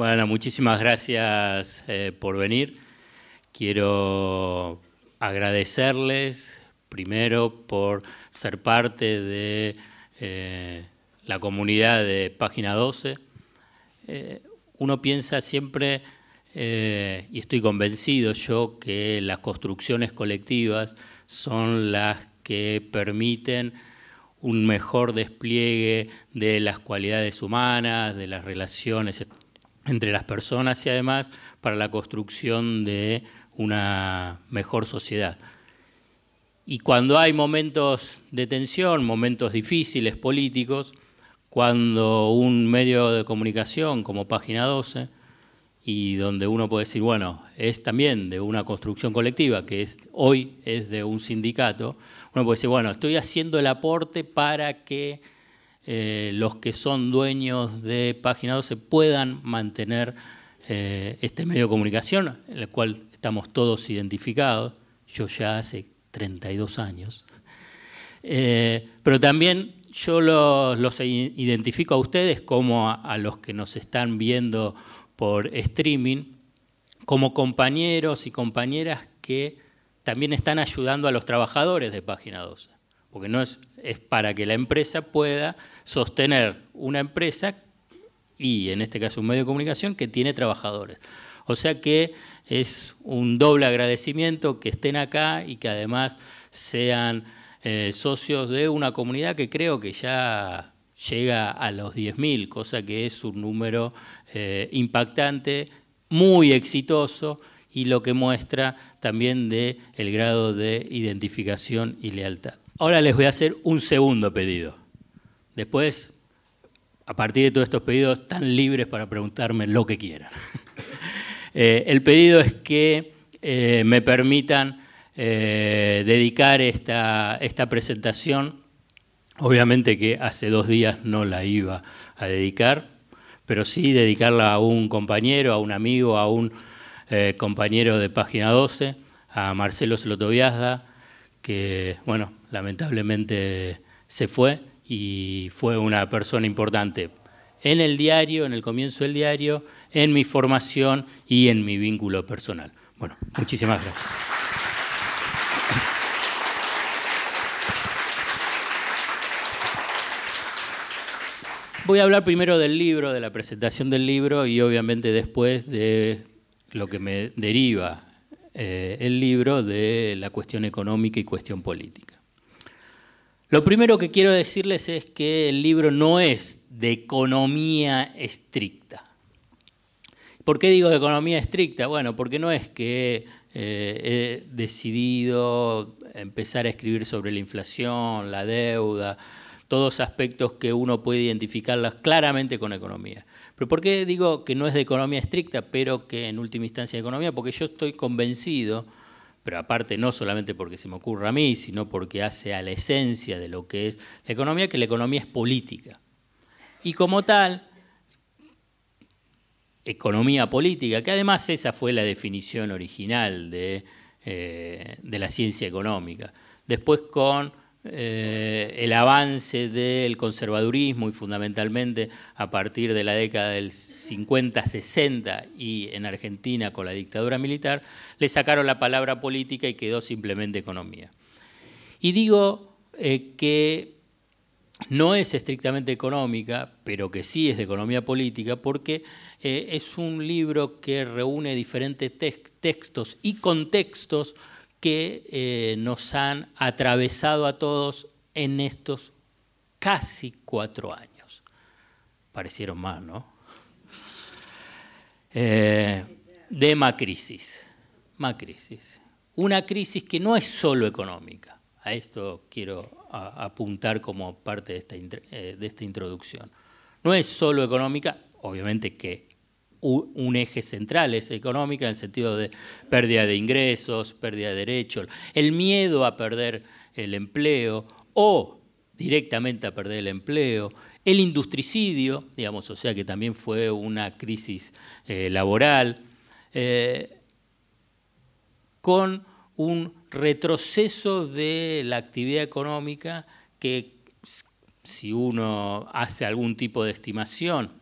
Bueno, muchísimas gracias eh, por venir. Quiero agradecerles primero por ser parte de eh, la comunidad de Página 12. Eh, uno piensa siempre, y estoy convencido yo, que las construcciones colectivas son las que permiten un mejor despliegue de las cualidades humanas, de las relaciones entre las personas y además para la construcción de una mejor sociedad. Y cuando hay momentos de tensión, momentos difíciles políticos, cuando un medio de comunicación como Página 12, y donde uno puede decir, bueno, es también de una construcción colectiva, que hoy es de un sindicato, uno puede decir, bueno, estoy haciendo el aporte para que eh, los que son dueños de Página 12 puedan mantener eh, este medio de comunicación, en el cual estamos todos identificados, yo ya hace 32 años, eh, pero también yo los, identifico a ustedes como a los que nos están viendo por streaming, como compañeros y compañeras que también están ayudando a los trabajadores de Página 12, porque no es, para que la empresa pueda sostener una empresa y en este caso un medio de comunicación que tiene trabajadores. O sea que es un doble agradecimiento que estén acá y que además sean eh, socios de una comunidad que creo que ya llega a los 10.000, cosa que es un número eh, impactante, muy exitoso y lo que muestra también de el grado de identificación y lealtad. Ahora les voy a hacer un segundo pedido. Después, a partir de todos estos pedidos, están libres para preguntarme lo que quieran. Eh, el pedido es que eh, me permitan eh, dedicar esta, esta presentación. Obviamente que hace dos días no la iba a dedicar, pero sí dedicarla a un compañero, a un amigo, a un compañero de Página 12, a Marcelo Slotoviazda, que, bueno, lamentablemente se fue y fue una persona importante en el diario, en el comienzo del diario, en mi formación y en mi vínculo personal. Bueno, muchísimas gracias. Voy a hablar primero del libro, de la presentación del libro y obviamente después de lo que me deriva eh, el libro de la cuestión económica y cuestión política. Lo primero que quiero decirles es que el libro no es de economía estricta. ¿Por qué digo de economía estricta? Bueno, porque no es que eh, he decidido empezar a escribir sobre la inflación, la deuda, todos aspectos que uno puede identificarlas claramente con economía. Pero ¿por qué digo que no es de economía estricta, pero que en última instancia de economía? Porque yo estoy convencido, pero aparte no solamente porque se me ocurra a mí, sino porque hace a la esencia de lo que es la economía, que la economía es política. Y como tal, economía política, que además esa fue la definición original de, eh, de la ciencia económica. Después con eh, el avance del conservadurismo y fundamentalmente a partir de la década del 50-60 y en Argentina con la dictadura militar, le sacaron la palabra política y quedó simplemente economía. Y digo eh, que no es estrictamente económica, pero que sí es de economía política, porque eh, es un libro que reúne diferentes textos y contextos que eh, nos han atravesado a todos en estos casi cuatro años. Parecieron más, ¿no? Eh, de Macrisis. Macrisis. Una crisis que no es solo económica. A esto quiero apuntar como parte de esta, eh, de esta introducción. No es solo económica, obviamente que un eje central, es económica en el sentido de pérdida de ingresos, pérdida de derechos, el miedo a perder el empleo o directamente a perder el empleo, el industricidio, digamos, o sea que también fue una crisis eh, laboral, eh, con un retroceso de la actividad económica que si uno hace algún tipo de estimación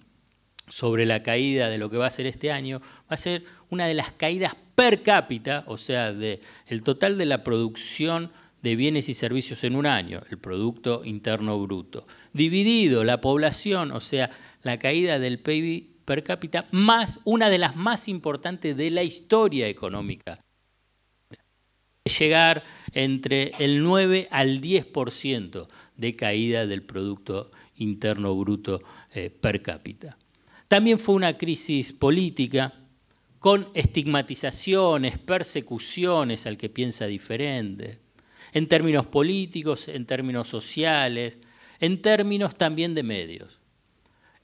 sobre la caída de lo que va a ser este año, va a ser una de las caídas per cápita, o sea, de el total de la producción de bienes y servicios en un año, el Producto Interno Bruto, dividido la población, o sea, la caída del PIB per cápita, más una de las más importantes de la historia económica. Llegar entre el 9 al 10% de caída del Producto Interno Bruto eh, per cápita. También fue una crisis política con estigmatizaciones, persecuciones al que piensa diferente, en términos políticos, en términos sociales, en términos también de medios,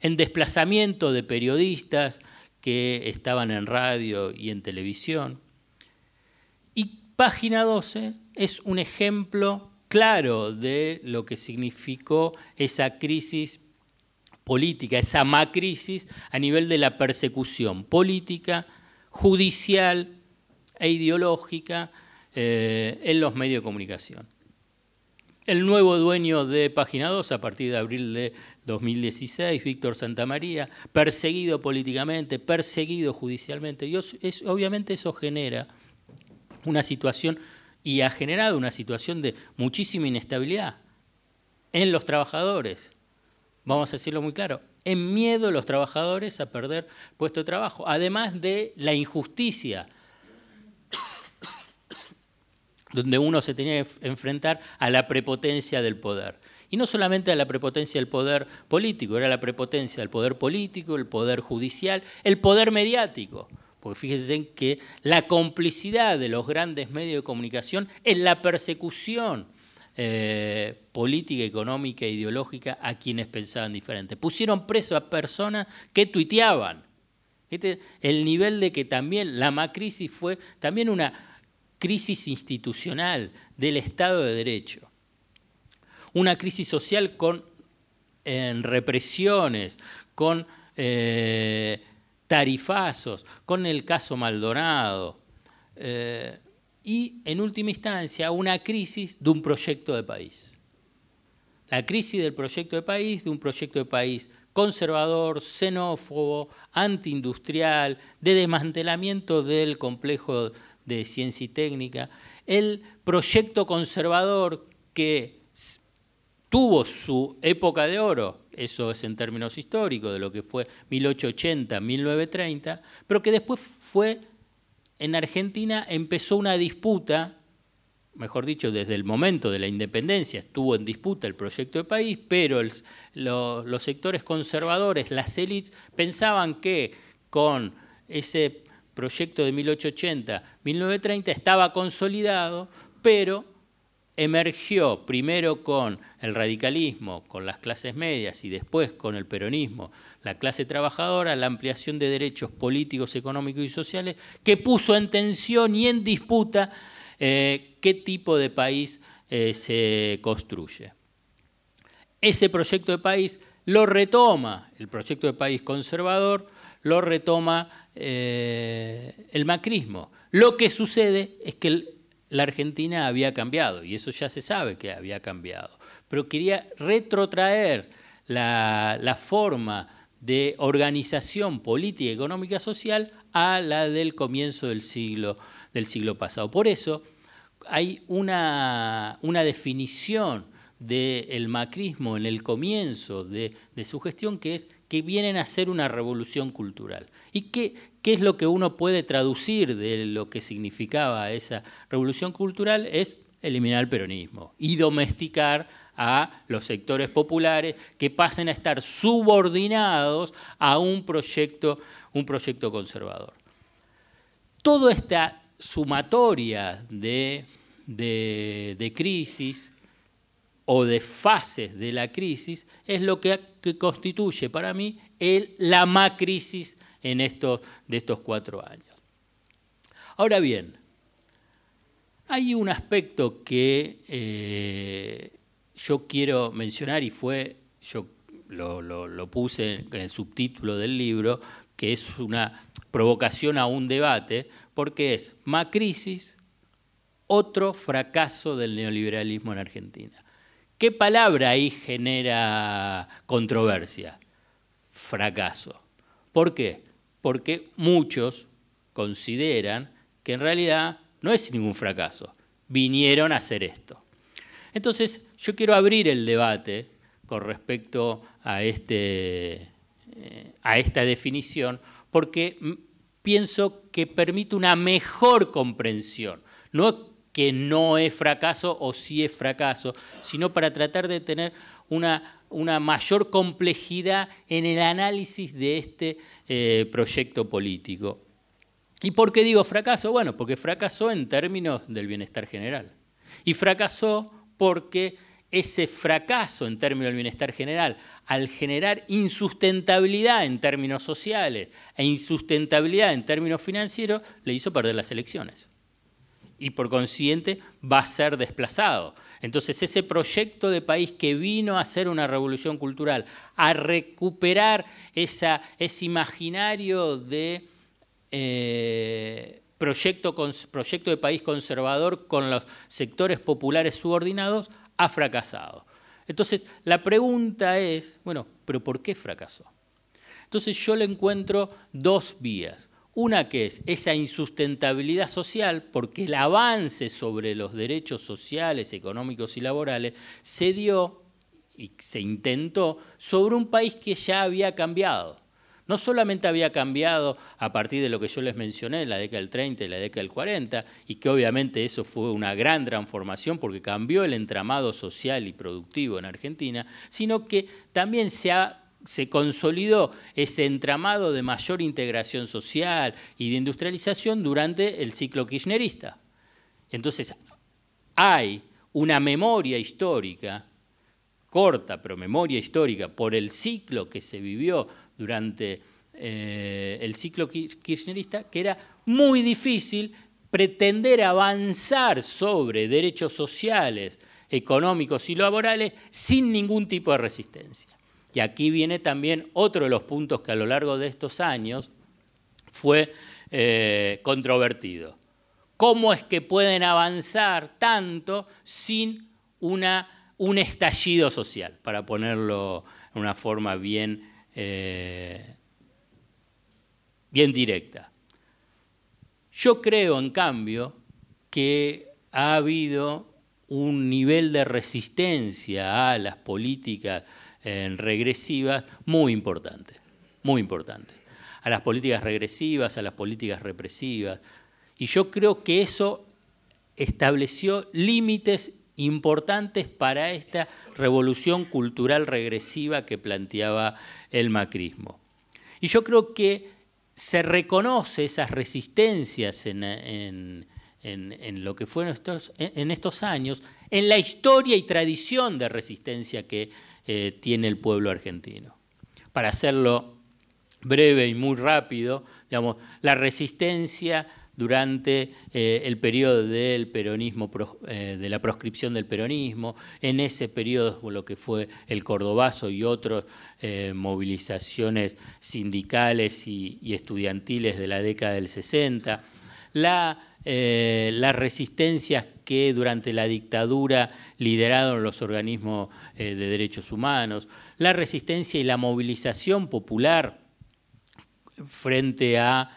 en desplazamiento de periodistas que estaban en radio y en televisión. Y página 12 es un ejemplo claro de lo que significó esa crisis política, esa macrisis a nivel de la persecución política, judicial e ideológica eh, en los medios de comunicación. El nuevo dueño de Página 2, a partir de abril de 2016, Víctor Santamaría, perseguido políticamente, perseguido judicialmente. Y obviamente eso genera una situación y ha generado una situación de muchísima inestabilidad en los trabajadores. Vamos a decirlo muy claro, en miedo los trabajadores a perder puesto de trabajo, además de la injusticia donde uno se tenía que enfrentar a la prepotencia del poder. Y no solamente a la prepotencia del poder político, era la prepotencia del poder político, el poder judicial, el poder mediático. Porque fíjense que la complicidad de los grandes medios de comunicación en la persecución eh, política, económica ideológica a quienes pensaban diferente. Pusieron preso a personas que tuiteaban. El nivel de que también la macrisis fue también una crisis institucional del Estado de Derecho. Una crisis social con represiones, con eh, tarifazos, con el caso Maldonado. Eh, y, en última instancia, una crisis de un proyecto de país. La crisis del proyecto de país, de un proyecto de país conservador, xenófobo, antiindustrial, de desmantelamiento del complejo de ciencia y técnica, el proyecto conservador que tuvo su época de oro, eso es en términos históricos, de lo que fue 1880-1930, pero que después fue, en Argentina empezó una disputa, mejor dicho, desde el momento de la independencia estuvo en disputa el proyecto de país, pero los sectores conservadores, las élites, pensaban que con ese proyecto de 1880-1930 estaba consolidado, pero emergió primero con el radicalismo, con las clases medias y después con el peronismo, la clase trabajadora, la ampliación de derechos políticos, económicos y sociales, que puso en tensión y en disputa eh, qué tipo de país eh, se construye. Ese proyecto de país lo retoma el proyecto de país conservador, lo retoma eh, el macrismo. Lo que sucede es que la Argentina había cambiado, y eso ya se sabe que había cambiado, pero quería retrotraer la, forma de organización política, económica, social a la del comienzo del siglo, del siglo pasado. Por eso hay una, una definición del macrismo en el comienzo de, de, su gestión que es que vienen a ser una revolución cultural. ¿Y qué, qué es lo que uno puede traducir de lo que significaba esa revolución cultural? Es eliminar el peronismo y domesticar a los sectores populares que pasen a estar subordinados a un proyecto, un proyecto conservador. Toda esta sumatoria de, de crisis o de fases de la crisis es lo que, constituye para mí el, la macrisis en estos, de estos cuatro años. Ahora bien, hay un aspecto que eh, yo quiero mencionar y fue, yo lo, lo, puse en el subtítulo del libro, que es una provocación a un debate, porque es Macrisis, otro fracaso del neoliberalismo en Argentina. ¿Qué palabra ahí genera controversia? Fracaso. ¿Por qué? Porque muchos consideran que en realidad no es ningún fracaso, vinieron a hacer esto. Entonces, yo quiero abrir el debate con respecto a, este, eh, a esta definición, porque pienso que permite una mejor comprensión, no que no es fracaso o sí es fracaso, sino para tratar de tener una, una mayor complejidad en el análisis de este eh, proyecto político. ¿Y por qué digo fracaso? Bueno, porque fracasó en términos del bienestar general. Y fracasó porque ese fracaso en términos del bienestar general, al generar insustentabilidad en términos sociales e insustentabilidad en términos financieros, le hizo perder las elecciones. Y por consiguiente va a ser desplazado. Entonces ese proyecto de país que vino a hacer una revolución cultural, a recuperar ese imaginario de eh, proyecto, proyecto de país conservador con los sectores populares subordinados, ha fracasado. Entonces, la pregunta es, bueno, ¿pero por qué fracasó? Entonces yo le encuentro dos vías. Una que es esa insustentabilidad social, porque el avance sobre los derechos sociales, económicos y laborales se dio y se intentó sobre un país que ya había cambiado. No solamente había cambiado a partir de lo que yo les mencioné en la década del 30 y la década del 40, y que obviamente eso fue una gran transformación porque cambió el entramado social y productivo en Argentina, sino que también se, se consolidó ese entramado de mayor integración social y de industrialización durante el ciclo kirchnerista. Entonces, hay una memoria histórica, corta, pero memoria histórica, por el ciclo que se vivió durante eh, el ciclo kirchnerista, que era muy difícil pretender avanzar sobre derechos sociales, económicos y laborales sin ningún tipo de resistencia. Y aquí viene también otro de los puntos que a lo largo de estos años fue eh, controvertido. ¿Cómo es que pueden avanzar tanto sin una, un estallido social? Para ponerlo en una forma bien eh, bien directa. Yo creo, en cambio, que ha habido un nivel de resistencia a las políticas regresivas muy importante, muy importante. A las políticas regresivas, a las políticas represivas. Y yo creo que eso estableció límites importantes para esta revolución cultural regresiva que planteaba el macrismo. Y yo creo que se reconoce esas resistencias en, lo que fueron en estos años, en la historia y tradición de resistencia que eh, tiene el pueblo argentino. Para hacerlo breve y muy rápido, digamos, la resistencia durante eh, el periodo del peronismo, eh, de la proscripción del peronismo, en ese periodo lo que fue el Cordobazo y otras movilizaciones sindicales y, estudiantiles de la década del 60, la, las resistencias que durante la dictadura lideraron los organismos de derechos humanos, la resistencia y la movilización popular frente a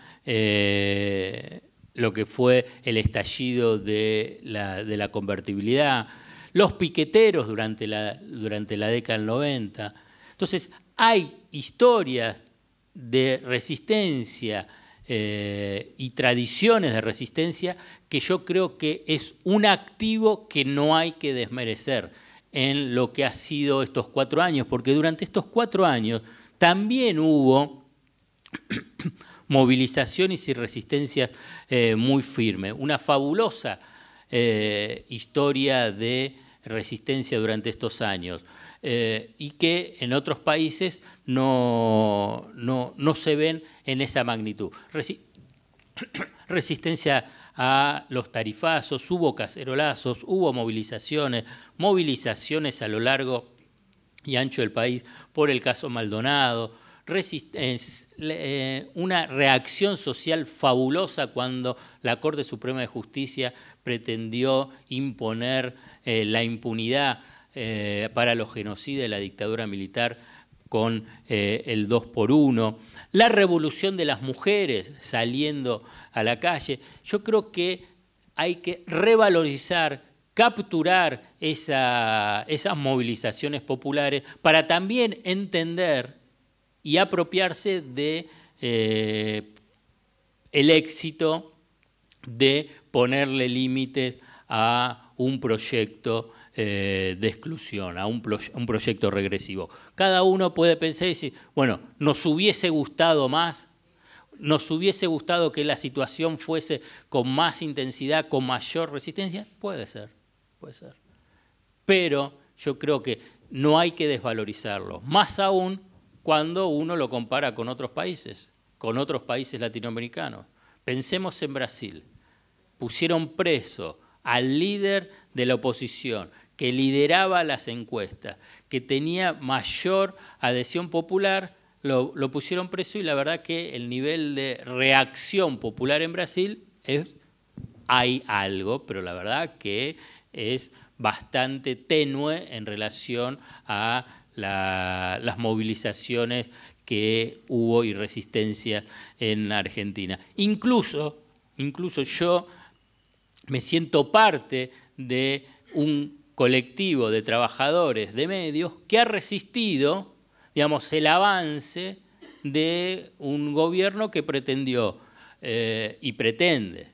lo que fue el estallido de la, convertibilidad, los piqueteros durante la, durante la década del 90. Entonces, hay historias de resistencia eh, y tradiciones de resistencia que yo creo que es un activo que no hay que desmerecer en lo que ha sido estos cuatro años, porque durante estos cuatro años también hubo movilizaciones y resistencias eh, muy firmes. Una fabulosa eh, historia de resistencia durante estos años y que en otros países no, no, se ven en esa magnitud. resistencia a los tarifazos, hubo cacerolazos, hubo movilizaciones, movilizaciones a lo largo y ancho del país por el caso Maldonado, eh, una reacción social fabulosa cuando la Corte Suprema de Justicia pretendió imponer eh, la impunidad eh, para los genocidas de la dictadura militar con eh, el 2 por 1 la revolución de las mujeres saliendo a la calle. Yo creo que hay que revalorizar, capturar esas movilizaciones populares para también entender y apropiarse de eh, el éxito de ponerle límites a un proyecto eh, de exclusión, a un, proyecto regresivo. Cada uno puede pensar y decir, bueno, nos hubiese gustado más, nos hubiese gustado que la situación fuese con más intensidad, con mayor resistencia, puede ser, puede ser. Pero yo creo que no hay que desvalorizarlo, más aún cuando uno lo compara con otros países, con otros países latinoamericanos. Pensemos en Brasil. Pusieron preso al líder de la oposición, que lideraba las encuestas, que tenía mayor adhesión popular, lo, pusieron preso y la verdad que el nivel de reacción popular en Brasil es, hay algo, pero la verdad que es bastante tenue en relación a las movilizaciones que hubo y resistencia en Argentina. Incluso, incluso yo me siento parte de un colectivo de trabajadores de medios que ha resistido, digamos, el avance de un gobierno que pretendió eh, y pretende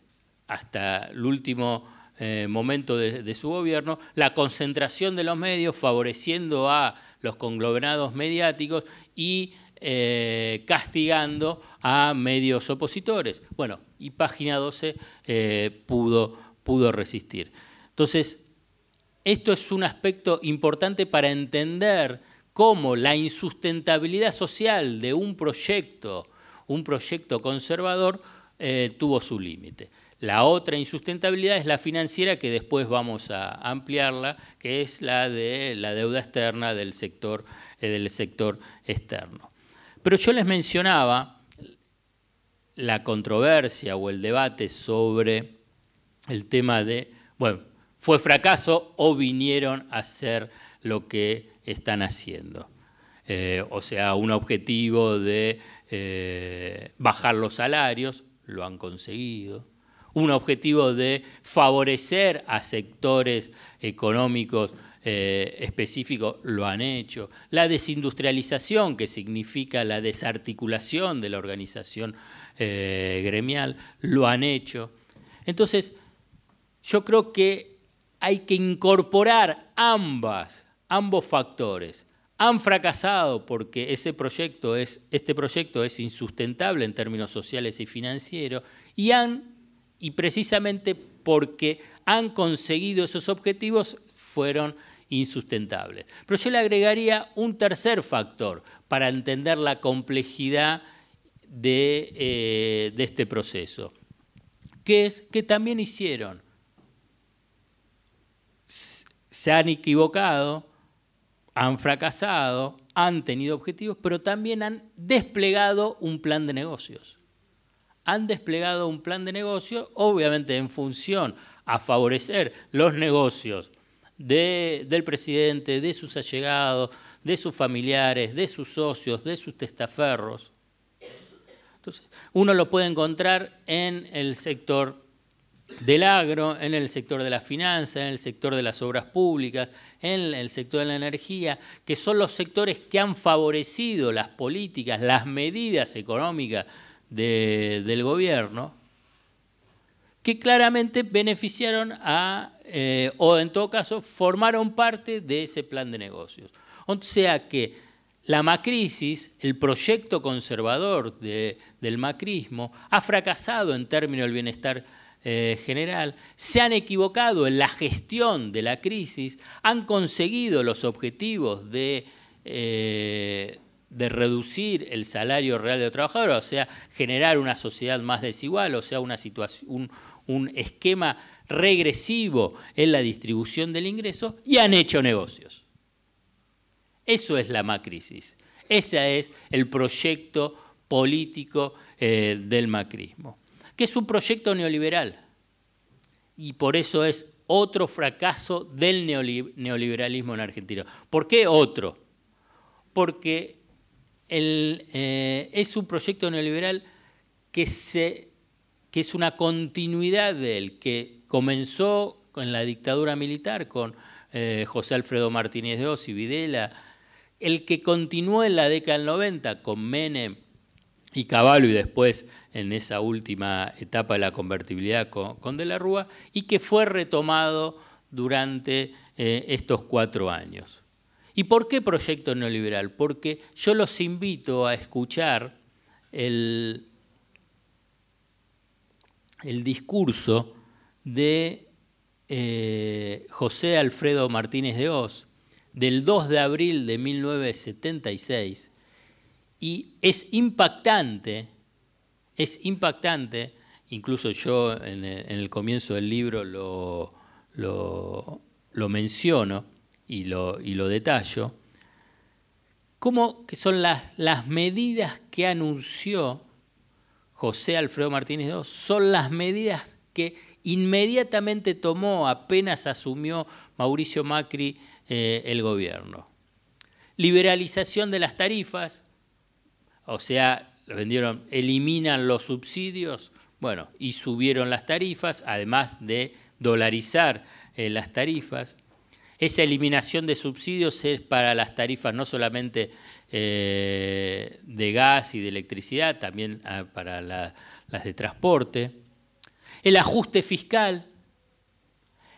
hasta el último eh, momento de, su gobierno la concentración de los medios favoreciendo a los conglomerados mediáticos y eh, castigando a medios opositores. Bueno, y Página 12 pudo, pudo resistir. Entonces, esto es un aspecto importante para entender cómo la insustentabilidad social de un proyecto, un proyecto conservador, eh, tuvo su límite. La otra insustentabilidad es la financiera, que después vamos a ampliarla, que es la de la deuda externa del sector, eh, del sector externo. Pero yo les mencionaba la controversia o el debate sobre el tema de, bueno, fue fracaso o vinieron a hacer lo que están haciendo. Eh, o sea, un objetivo de eh, bajar los salarios, lo han conseguido. Un objetivo de favorecer a sectores económicos eh, específicos, lo han hecho. La desindustrialización, que significa la desarticulación de la organización gremial, lo han hecho. Entonces, yo creo que hay que incorporar ambas, ambos factores. Han fracasado porque ese proyecto es, este proyecto es insustentable en términos sociales y financieros y, han, y precisamente porque han conseguido esos objetivos fueron insustentables. Pero yo le agregaría un tercer factor para entender la complejidad de, eh, de este proceso, que es que también hicieron se han equivocado, han fracasado, han tenido objetivos, pero también han desplegado un plan de negocios. Han desplegado un plan de negocios, obviamente en función a favorecer los negocios del presidente, de sus allegados, de sus familiares, de sus socios, de sus testaferros. Entonces, uno lo puede encontrar en el sector del agro, en el sector de la finanza, en el sector de las obras públicas, en el sector de la energía, que son los sectores que han favorecido las políticas, las medidas económicas del gobierno, que claramente beneficiaron a, eh, o en todo caso, formaron parte de ese plan de negocios. O sea que la macrisis, el proyecto conservador del macrismo, ha fracasado en términos del bienestar eh, general, se han equivocado en la gestión de la crisis, han conseguido los objetivos de, eh, de reducir el salario real de los trabajadores, o sea, generar una sociedad más desigual, o sea, una situación, un, esquema regresivo en la distribución del ingreso, y han hecho negocios. Eso es la macrisis. Ese es el proyecto político eh, del macrismo que es un proyecto neoliberal. Y por eso es otro fracaso del neoliberalismo en Argentina. ¿Por qué otro? Porque eh, es un proyecto neoliberal que, es una continuidad del que comenzó con la dictadura militar, con eh, José Alfredo Martínez de Oz y Videla, el que continuó en la década del 90 con Menem y Caballo y después en esa última etapa de la convertibilidad con, De la Rúa y que fue retomado durante eh, estos cuatro años. ¿Y por qué proyecto neoliberal? Porque yo los invito a escuchar el, el discurso de eh, José Alfredo Martínez de Oz del 2 de abril de 1976 y es impactante, es impactante, incluso yo en el, comienzo del libro lo, lo, menciono y lo, y lo detallo, cómo son las, las medidas que anunció José Alfredo Martínez II, son las medidas que inmediatamente tomó apenas asumió Mauricio Macri eh, el gobierno. Liberalización de las tarifas, o sea, vendieron, eliminan los subsidios, bueno, y subieron las tarifas, además de dolarizar eh, las tarifas. Esa eliminación de subsidios es para las tarifas no solamente eh, de gas y de electricidad, también ah, para las de transporte. El ajuste fiscal,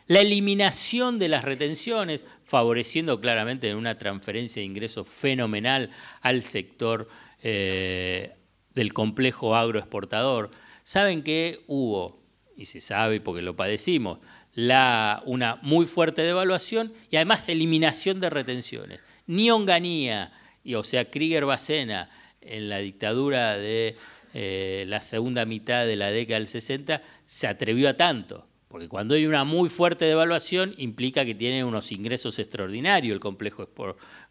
la eliminación de las retenciones, favoreciendo claramente una transferencia de ingresos fenomenal al sector eh, del complejo agroexportador, saben que hubo, y se sabe porque lo padecimos, la, una muy fuerte devaluación y además eliminación de retenciones. Ni Onganía, y, o sea, Krieger Bacena, en la dictadura de eh, la segunda mitad de la década del 60, se atrevió a tanto. Porque cuando hay una muy fuerte devaluación implica que tiene unos ingresos extraordinarios el complejo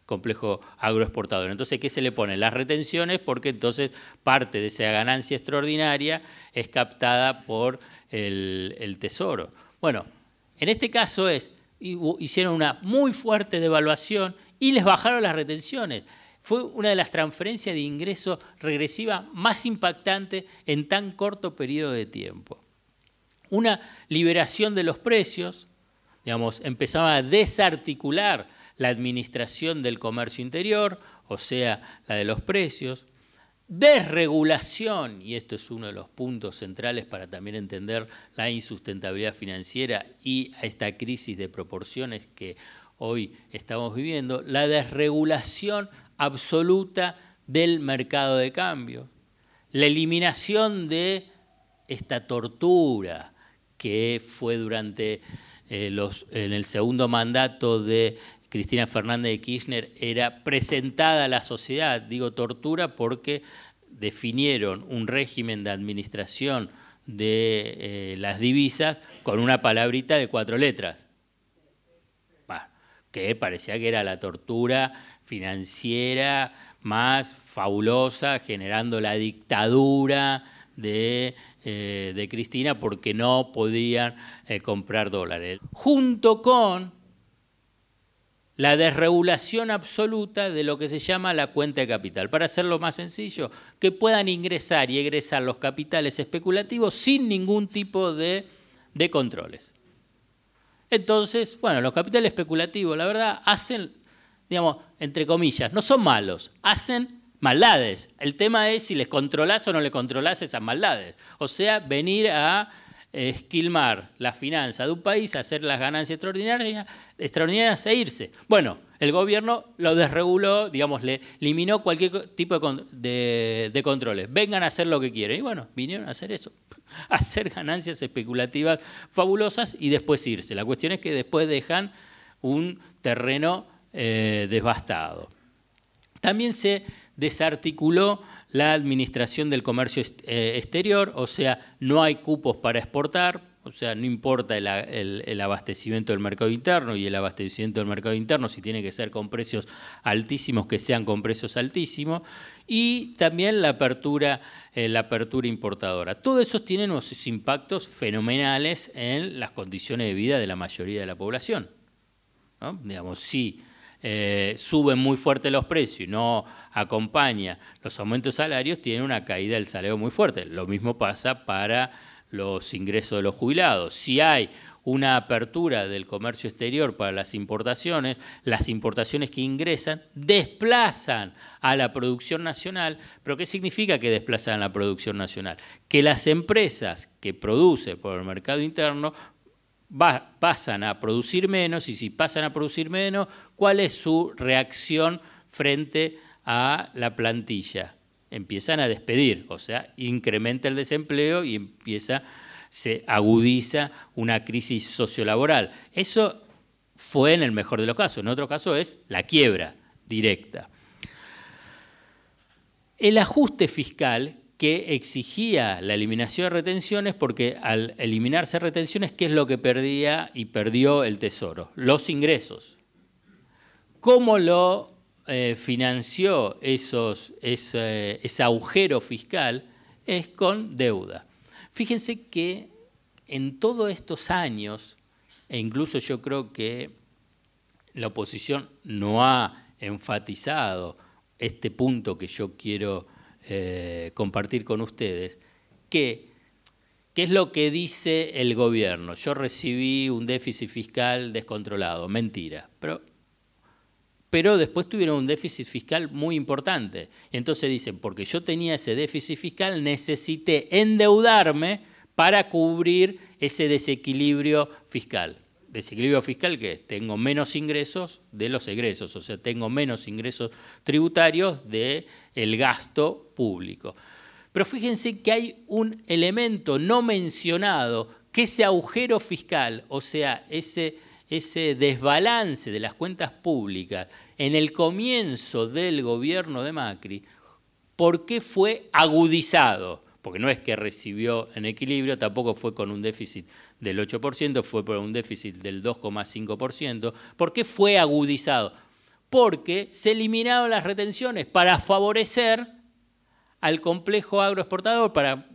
complejo agroexportador. Entonces, ¿qué se le pone? Las retenciones, porque entonces parte de esa ganancia extraordinaria es captada por el, tesoro. Bueno, en este caso es, hicieron una muy fuerte devaluación y les bajaron las retenciones. Fue una de las transferencias de ingreso regresiva más impactantes en tan corto periodo de tiempo. Una liberación de los precios, digamos, empezaron a desarticular la administración del comercio interior, o sea, la de los precios, desregulación, y esto es uno de los puntos centrales para también entender la insustentabilidad financiera y esta crisis de proporciones que hoy estamos viviendo, la desregulación absoluta del mercado de cambio, la eliminación de esta tortura que fue durante eh, los, en el segundo mandato de Cristina Fernández de Kirchner era presentada a la sociedad, digo tortura porque definieron un régimen de administración de eh, las divisas con una palabrita de cuatro letras, que parecía que era la tortura financiera más fabulosa, generando la dictadura de, eh, Cristina porque no podían eh, comprar dólares. Junto con la desregulación absoluta de lo que se llama la cuenta de capital. Para hacerlo más sencillo, que puedan ingresar y egresar los capitales especulativos sin ningún tipo de, controles. Entonces, bueno, los capitales especulativos, la verdad, hacen, digamos, entre comillas, no son malos, hacen maldades. El tema es si les controlás o no les controlás esas maldades. O sea, venir a esquilmar la finanza de un país, hacer las ganancias extraordinarias, extraordinarias e irse. Bueno, el gobierno lo desreguló, digamos, le eliminó cualquier tipo de, de, controles. Vengan a hacer lo que quieren. Y bueno, vinieron a hacer eso, hacer ganancias especulativas fabulosas y después irse. La cuestión es que después dejan un terreno eh, devastado. También se desarticuló la administración del comercio eh, exterior, o sea, no hay cupos para exportar, o sea, no importa el, abastecimiento del mercado interno y el abastecimiento del mercado interno, si tiene que ser con precios altísimos, que sean con precios altísimos, y también la apertura, eh, la apertura importadora. Todo eso tiene unos impactos fenomenales en las condiciones de vida de la mayoría de la población. Digamos, si eh, suben muy fuerte los precios y no acompaña los aumentos salarios, tiene una caída del salario muy fuerte. Lo mismo pasa para los ingresos de los jubilados. Si hay una apertura del comercio exterior para las importaciones, las importaciones que ingresan desplazan a la producción nacional. ¿Pero qué significa que desplazan a la producción nacional? Que las empresas que producen por el mercado interno pasan a producir menos y si pasan a producir menos, ¿cuál es su reacción frente a la plantilla? Empiezan a despedir, o sea, incrementa el desempleo y empieza se agudiza una crisis sociolaboral. Eso fue en el mejor de los casos, en otro caso es la quiebra directa. El ajuste fiscal que exigía la eliminación de retenciones, porque al eliminarse retenciones, ¿qué es lo que perdía y perdió el Tesoro? Los ingresos. ¿Cómo lo eh, financió esos, ese agujero fiscal? Es con deuda. Fíjense que en todos estos años, e incluso yo creo que la oposición no ha enfatizado este punto que yo quiero eh, compartir con ustedes, que ¿Qué es lo que dice el gobierno? Yo recibí un déficit fiscal descontrolado. Mentira. Pero, pero después tuvieron un déficit fiscal muy importante. Entonces dicen, porque yo tenía ese déficit fiscal, necesité endeudarme para cubrir ese desequilibrio fiscal. Desequilibrio fiscal que tengo menos ingresos de los egresos, o sea, tengo menos ingresos tributarios del el gasto público. Pero fíjense que hay un elemento no mencionado, que ese agujero fiscal, o sea, ese, ese desbalance de las cuentas públicas en el comienzo del gobierno de Macri, ¿por qué fue agudizado? Porque no es que recibió en equilibrio, tampoco fue con un déficit del 8%, fue por un déficit del 2,5%. ¿Por qué fue agudizado? Porque se eliminaron las retenciones para favorecer al complejo agroexportador, para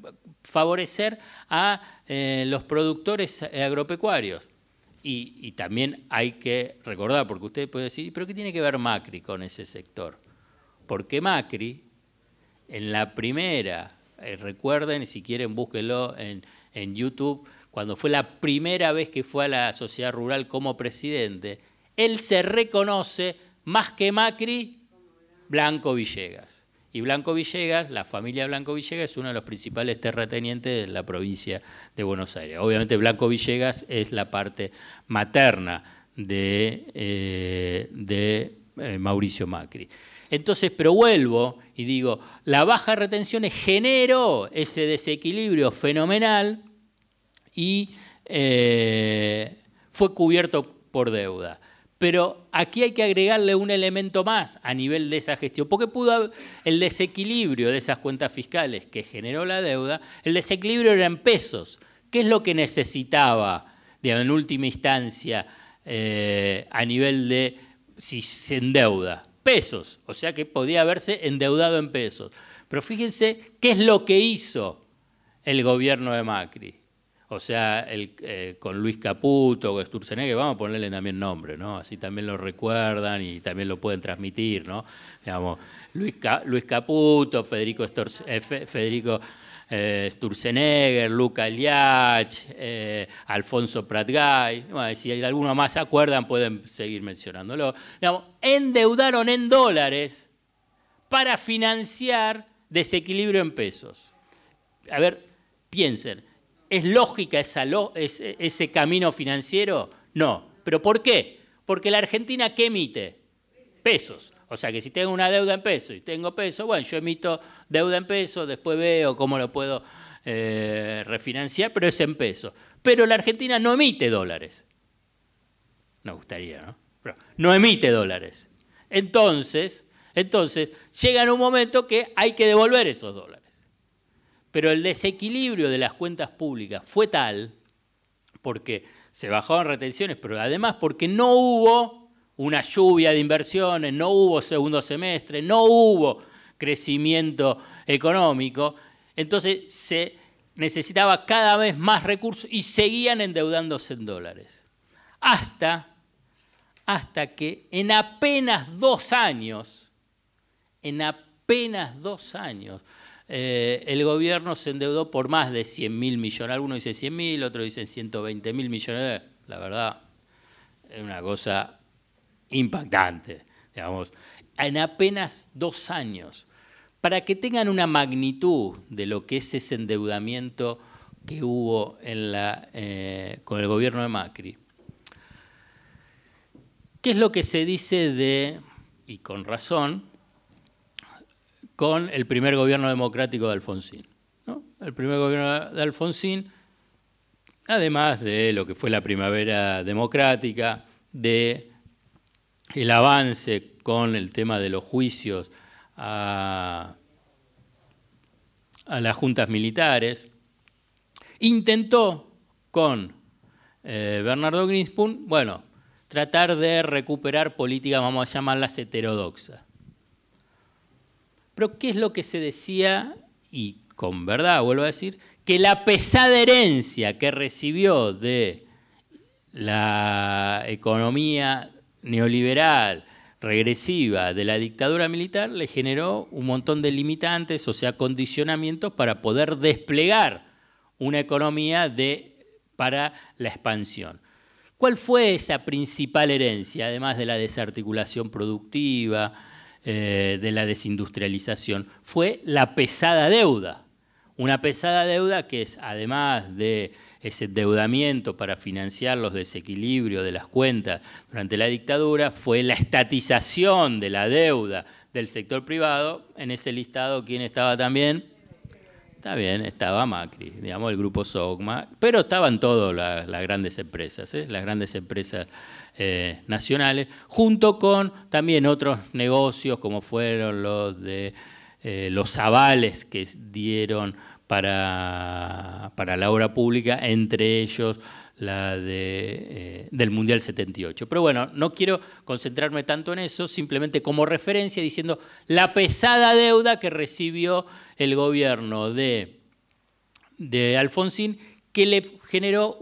favorecer a eh, los productores agropecuarios. Y, también hay que recordar, porque usted puede decir, ¿pero qué tiene que ver Macri con ese sector? Porque Macri, en la primera, eh, recuerden, si quieren búsquenlo en, en YouTube, cuando fue la primera vez que fue a la sociedad rural como presidente, él se reconoce más que Macri, Blanco Villegas. Y Blanco Villegas, la familia Blanco Villegas es uno de los principales terratenientes de la provincia de Buenos Aires. Obviamente Blanco Villegas es la parte materna de, eh, eh, Mauricio Macri. Entonces, pero vuelvo y digo, la baja retención generó ese desequilibrio fenomenal y eh, fue cubierto por deuda. Pero aquí hay que agregarle un elemento más a nivel de esa gestión, porque pudo el desequilibrio de esas cuentas fiscales que generó la deuda, el desequilibrio era en pesos. ¿Qué es lo que necesitaba, en última instancia, eh, a nivel de si se endeuda? Pesos, o sea que podía haberse endeudado en pesos. Pero fíjense qué es lo que hizo el gobierno de Macri o sea, eh, con Luis Caputo, con Sturzenegger, vamos a ponerle también nombre, ¿no? Así también lo recuerdan y también lo pueden transmitir, ¿no? Digamos, Luis, Caputo, Federico, eh, eh, Sturzenegger, Luca Liach, Alfonso Pratgay, si alguno más se acuerdan pueden seguir mencionándolo. Digamos, endeudaron en dólares para financiar desequilibrio en pesos. A ver, piensen, ¿Es lógica ese, camino financiero? No. ¿Pero por qué? Porque la Argentina, ¿qué emite? Pesos. O sea que si tengo una deuda en pesos y tengo pesos, bueno, yo emito deuda en pesos, después veo cómo lo puedo eh, refinanciar, pero es en pesos. Pero la Argentina no emite dólares. Nos gustaría, ¿no? No emite dólares. Entonces, entonces, llega en un momento que hay que devolver esos dólares. Pero el desequilibrio de las cuentas públicas fue tal, porque se bajaron retenciones, pero además porque no hubo una lluvia de inversiones, no hubo segundo semestre, no hubo crecimiento económico, entonces se necesitaba cada vez más recursos y seguían endeudándose en dólares. Hasta, hasta que en apenas dos años, en apenas dos años, eh, el gobierno se endeudó por más de 100 mil millones. Algunos dicen 100 mil, otros dicen 120 mil millones. La verdad, es una cosa impactante, digamos. En apenas dos años, para que tengan una magnitud de lo que es ese endeudamiento que hubo eh, con el gobierno de Macri. ¿Qué es lo que se dice de, y con razón, con el primer gobierno democrático de Alfonsín? El primer gobierno de Alfonsín, además de lo que fue la primavera democrática, de el avance con el tema de los juicios a, las juntas militares, intentó con eh, Bernardo Greenspoon, bueno, tratar de recuperar políticas, vamos a llamarlas heterodoxas. Pero ¿qué es lo que se decía? Y con verdad, vuelvo a decir, que la pesada herencia que recibió de la economía neoliberal, regresiva de la dictadura militar le generó un montón de limitantes, o sea, condicionamientos para poder desplegar una economía de, para la expansión. ¿Cuál fue esa principal herencia, además de la desarticulación productiva, eh, de la desindustrialización? Fue la pesada deuda. Una pesada deuda que es, además de ese endeudamiento para financiar los desequilibrios de las cuentas durante la dictadura, fue la estatización de la deuda del sector privado. En ese listado, ¿quién estaba también? Está bien, estaba Macri, digamos, el grupo Sogma, pero estaban todas las, grandes empresas, ¿eh? las grandes empresas eh, nacionales, junto con también otros negocios como fueron los de eh, los avales que dieron para, para, la obra pública, entre ellos la de, del Mundial 78. Pero bueno, no quiero concentrarme tanto en eso, simplemente como referencia diciendo la pesada deuda que recibió el gobierno de, de Alfonsín que le generó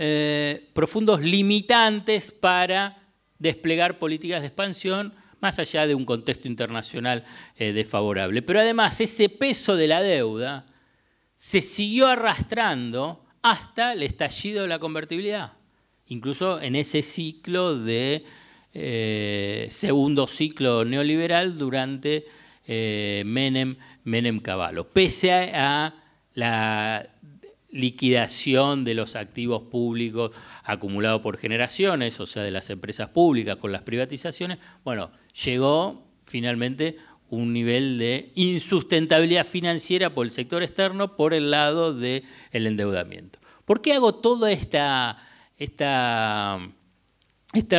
eh, profundos limitantes para desplegar políticas de expansión más allá de un contexto internacional eh, desfavorable. Pero además ese peso de la deuda se siguió arrastrando hasta el estallido de la convertibilidad, incluso en ese ciclo de eh, segundo ciclo neoliberal durante Menem Menem Cavallo, pese a la liquidación de los activos públicos acumulados por generaciones, o sea, de las empresas públicas con las privatizaciones, bueno, llegó finalmente un nivel de insustentabilidad financiera por el sector externo por el lado del endeudamiento. ¿Por qué hago todo esta, este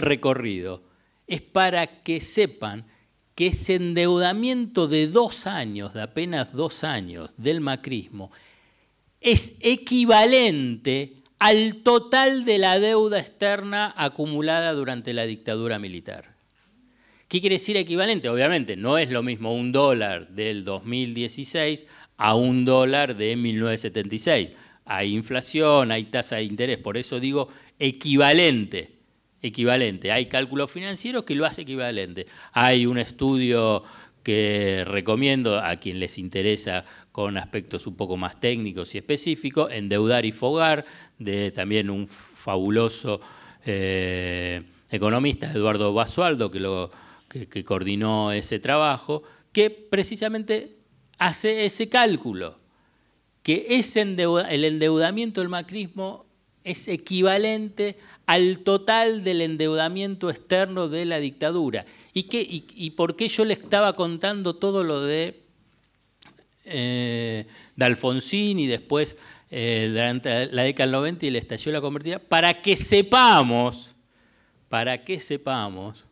recorrido? Es para que sepan que ese endeudamiento de dos años, de apenas dos años del macrismo, es equivalente al total de la deuda externa acumulada durante la dictadura militar. ¿Qué quiere decir equivalente? Obviamente no es lo mismo un dólar del 2016 a un dólar de 1976. Hay inflación, hay tasa de interés, por eso digo equivalente equivalente. Hay cálculos financieros que lo hace equivalente. Hay un estudio que recomiendo a quien les interesa con aspectos un poco más técnicos y específicos, Endeudar y Fogar, de también un fabuloso eh, economista, Eduardo Basualdo, que, lo, que, coordinó ese trabajo, que precisamente hace ese cálculo, que ese el endeudamiento del macrismo es equivalente al total del endeudamiento externo de la dictadura. ¿Y, qué, y, por qué yo le estaba contando todo lo de, eh, de Alfonsín y después eh, durante la década del 90 y le estalló la convertida? Para que sepamos, para que sepamos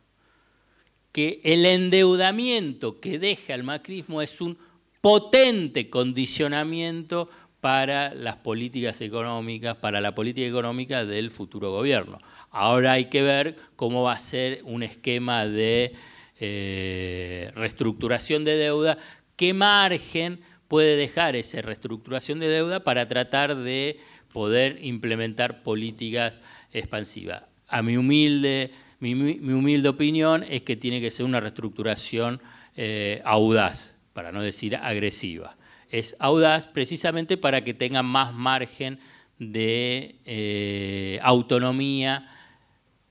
que el endeudamiento que deja el macrismo es un potente condicionamiento para las políticas económicas, para la política económica del futuro gobierno. Ahora hay que ver cómo va a ser un esquema de eh, reestructuración de deuda, qué margen puede dejar esa reestructuración de deuda para tratar de poder implementar políticas expansivas. A mi humilde mi, humilde opinión es que tiene que ser una reestructuración eh, audaz, para no decir agresiva. Es audaz precisamente para que tenga más margen de eh, autonomía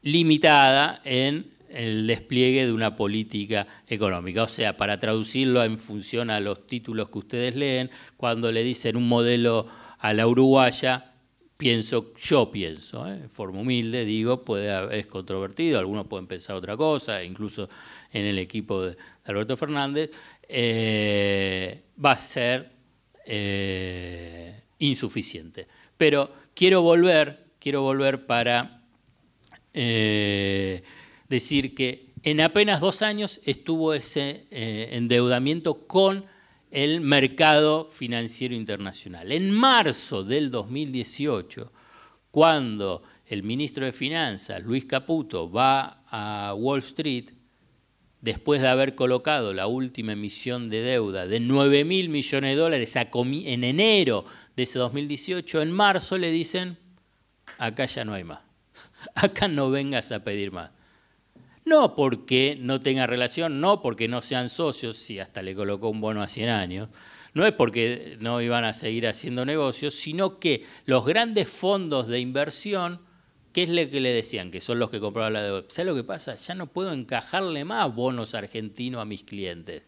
limitada en el despliegue de una política económica. O sea, para traducirlo en función a los títulos que ustedes leen, cuando le dicen un modelo a la uruguaya, pienso, yo pienso, ¿eh? en forma humilde, digo, puede, es controvertido, algunos pueden pensar otra cosa, incluso en el equipo de Alberto Fernández, eh, va a ser eh, insuficiente. Pero quiero volver, quiero volver para decir que en apenas dos años estuvo ese endeudamiento con el mercado financiero internacional. En marzo del 2018, cuando el ministro de Finanzas, Luis Caputo, va a Wall Street, después de haber colocado la última emisión de deuda de 9 mil millones de dólares en enero de ese 2018, en marzo le dicen, acá ya no hay más, acá no vengas a pedir más. No porque no tenga relación, no porque no sean socios, si hasta le colocó un bono a 100 años, no es porque no iban a seguir haciendo negocios, sino que los grandes fondos de inversión, ¿qué es lo que le decían? Que son los que compraban la deuda. ¿Sabes lo que pasa? Ya no puedo encajarle más bonos argentinos a mis clientes.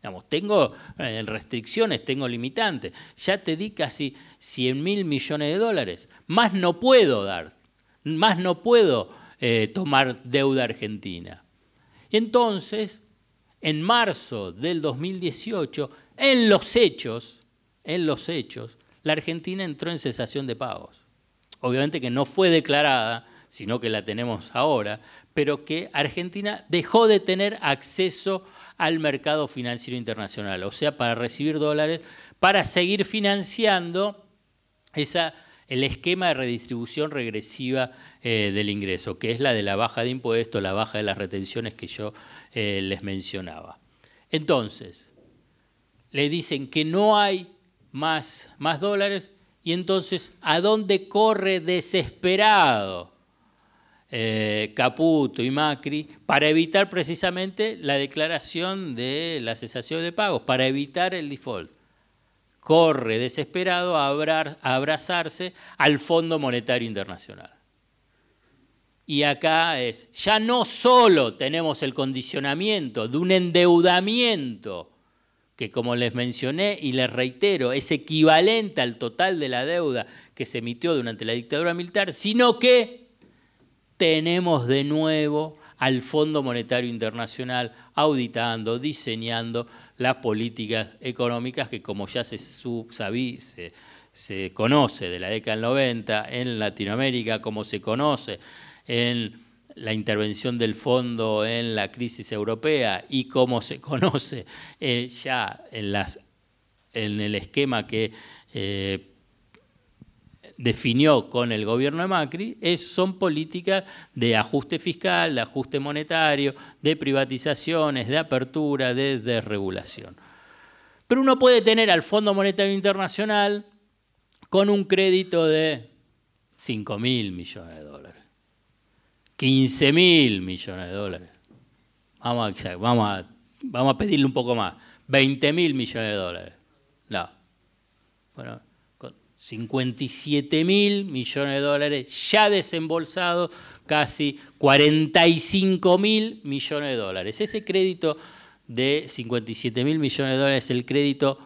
Digamos, tengo eh, restricciones, tengo limitantes. Ya te di casi 100 mil millones de dólares. Más no puedo dar. Más no puedo eh, tomar deuda argentina. Entonces, en marzo del 2018, en los hechos, en los hechos, la Argentina entró en cesación de pagos. Obviamente que no fue declarada, sino que la tenemos ahora, pero que Argentina dejó de tener acceso al mercado financiero internacional, o sea, para recibir dólares, para seguir financiando esa, el esquema de redistribución regresiva eh, del ingreso, que es la de la baja de impuestos, la baja de las retenciones que yo eh, les mencionaba. Entonces, le dicen que no hay más, más dólares y entonces, ¿a dónde corre desesperado eh, Caputo y Macri para evitar precisamente la declaración de la cesación de pagos, para evitar el default? Corre desesperado a abrazarse al Fondo Monetario Internacional. Y acá es, ya no solo tenemos el condicionamiento de un endeudamiento, que como les mencioné y les reitero, es equivalente al total de la deuda que se emitió durante la dictadura militar, sino que tenemos de nuevo al Fondo Monetario Internacional auditando, diseñando las políticas económicas que como ya se, sabí, se, se conoce de la década del 90 en Latinoamérica, como se conoce en la intervención del fondo en la crisis europea y cómo se conoce eh, ya en, el esquema que eh, definió con el gobierno de Macri, son políticas de ajuste fiscal, de ajuste monetario, de privatizaciones, de apertura, de desregulación. Pero uno puede tener al Fondo Monetario Internacional con un crédito de 5 mil millones de dólares 15 mil millones de dólares. Vamos a, vamos, a, vamos a pedirle un poco más. 20 mil millones de dólares. No. Bueno, con 57 mil millones de dólares ya desembolsados, casi 45 mil millones de dólares. Ese crédito de 57 mil millones de dólares es el crédito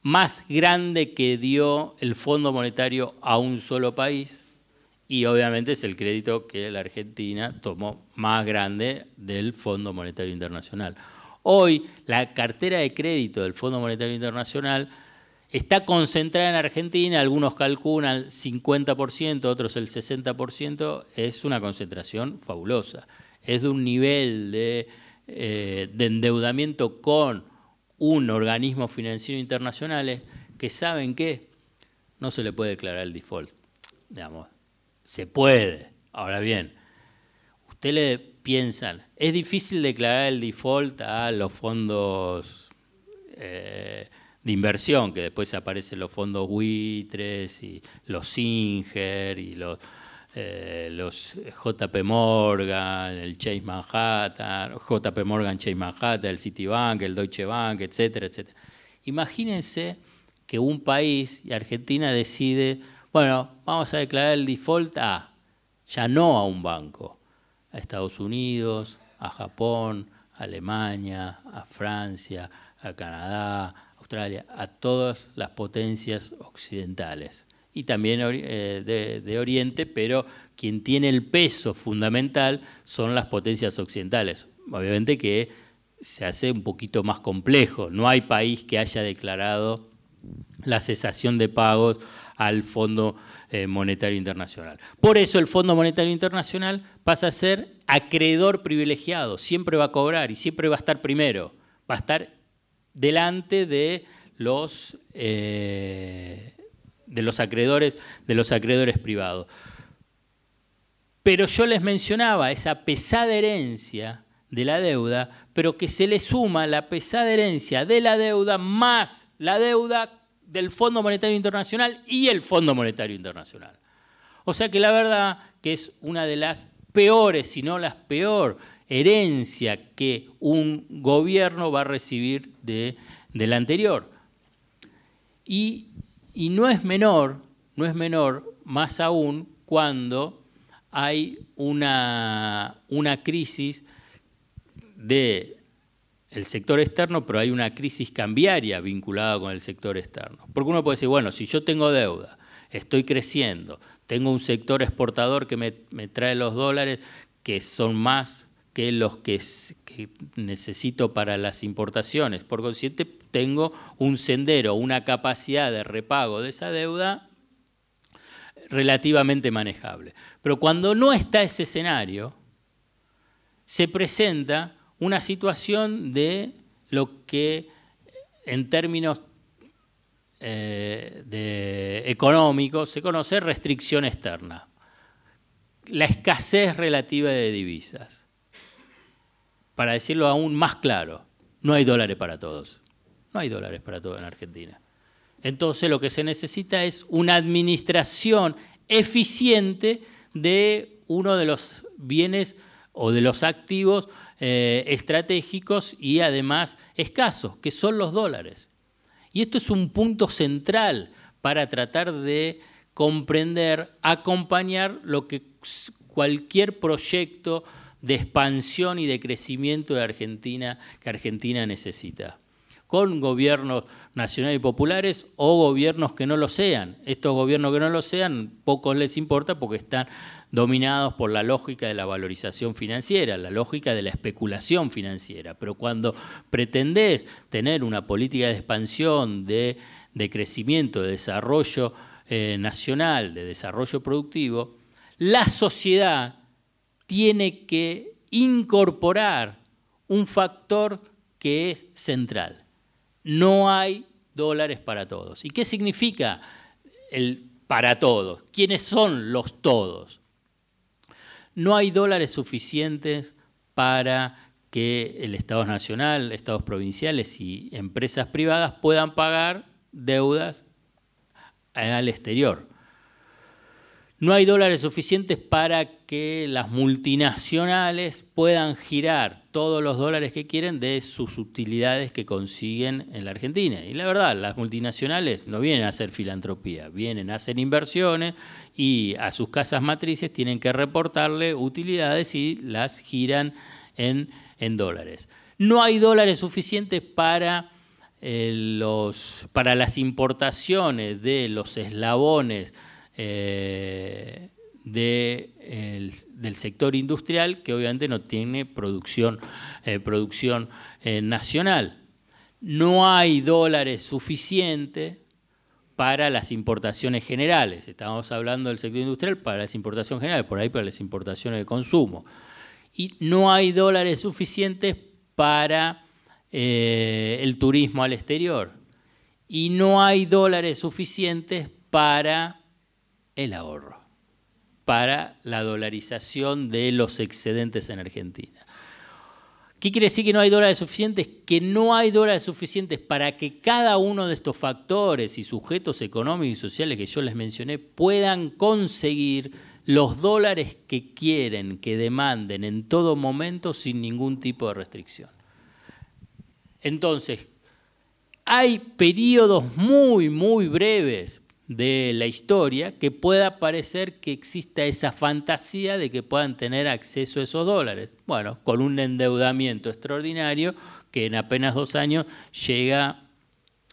más grande que dio el Fondo Monetario a un solo país y obviamente es el crédito que la Argentina tomó más grande del Fondo Monetario Internacional. Hoy la cartera de crédito del Fondo Monetario Internacional está concentrada en Argentina, algunos calculan 50%, otros el 60%, es una concentración fabulosa. Es de un nivel de, eh, de endeudamiento con un organismo financiero internacional que saben que no se le puede declarar el default. Digamos, se puede. Ahora bien, usted le piensan, es difícil declarar el default a los fondos eh, de inversión, que después aparecen los fondos buitres y los Singer y los, eh, los JP Morgan, el Chase Manhattan, JP Morgan, Chase Manhattan, el Citibank, el Deutsche Bank, etcétera, etcétera. Imagínense que un país, y Argentina decide, bueno, vamos a declarar el default a, ya no a un banco, a Estados Unidos, a Japón, a Alemania, a Francia, a Canadá, Australia, a todas las potencias occidentales y también eh, de, Oriente, pero quien tiene el peso fundamental son las potencias occidentales. Obviamente que se hace un poquito más complejo. No hay país que haya declarado la cesación de pagos al Fondo eh, Monetario Internacional. Por eso el Fondo Monetario Internacional pasa a ser acreedor privilegiado, siempre va a cobrar y siempre va a estar primero, va a estar delante de los eh, de los acreedores, de los acreedores privados. Pero yo les mencionaba esa pesada herencia de la deuda, pero que se le suma la pesada herencia de la deuda más la deuda del Fondo Monetario Internacional y el Fondo Monetario Internacional. O sea que la verdad que es una de las peores, si no las peor, herencia que un gobierno va a recibir de, del anterior. Y y no es menor, no es menor, más aún cuando hay una, una crisis del el sector externo, pero hay una crisis cambiaria vinculada con el sector externo. Porque uno puede decir, bueno, si yo tengo deuda, estoy creciendo, tengo un sector exportador que me, me trae los dólares que son más que los que, necesito para las importaciones. Por consiguiente, tengo un sendero, una capacidad de repago de esa deuda relativamente manejable. Pero cuando no está ese escenario, se presenta una situación de lo que en términos eh, económicos se conoce restricción externa, la escasez relativa de divisas para decirlo aún más claro, no hay dólares para todos. No hay dólares para todos en Argentina. Entonces lo que se necesita es una administración eficiente de uno de los bienes o de los activos eh, estratégicos y además escasos, que son los dólares. Y esto es un punto central para tratar de comprender, acompañar lo que cualquier proyecto de expansión y de crecimiento de Argentina que Argentina necesita, con gobiernos nacionales y populares o gobiernos que no lo sean. Estos gobiernos que no lo sean, pocos les importa porque están dominados por la lógica de la valorización financiera, la lógica de la especulación financiera. Pero cuando pretendés tener una política de expansión, de, crecimiento, de desarrollo eh, nacional, de desarrollo productivo, la sociedad tiene que incorporar un factor que es central. No hay dólares para todos. ¿Y qué significa el para todos? ¿Quiénes son los todos? No hay dólares suficientes para que el Estado Nacional, Estados provinciales y empresas privadas puedan pagar deudas al exterior. No hay dólares suficientes para que las multinacionales puedan girar todos los dólares que quieren de sus utilidades que consiguen en la Argentina. Y la verdad, las multinacionales no vienen a hacer filantropía, vienen a hacer inversiones y a sus casas matrices tienen que reportarle utilidades y las giran en, dólares. No hay dólares suficientes para, eh, los, para las importaciones de los eslabones eh, del sector industrial que obviamente no tiene producción, eh, producción eh, nacional. No hay dólares suficientes para las importaciones generales. Estamos hablando del sector industrial para las importaciones generales, por ahí para las importaciones de consumo. Y no hay dólares suficientes para el turismo al exterior. Y no hay dólares suficientes para el ahorro para la dolarización de los excedentes en Argentina. ¿Qué quiere decir que no hay dólares suficientes? Que no hay dólares suficientes para que cada uno de estos factores y sujetos económicos y sociales que yo les mencioné puedan conseguir los dólares que quieren, que demanden en todo momento sin ningún tipo de restricción. Entonces, hay periodos muy, muy breves de la historia que pueda parecer que exista esa fantasía de que puedan tener acceso a esos dólares. Bueno, con un endeudamiento extraordinario que en apenas dos años llega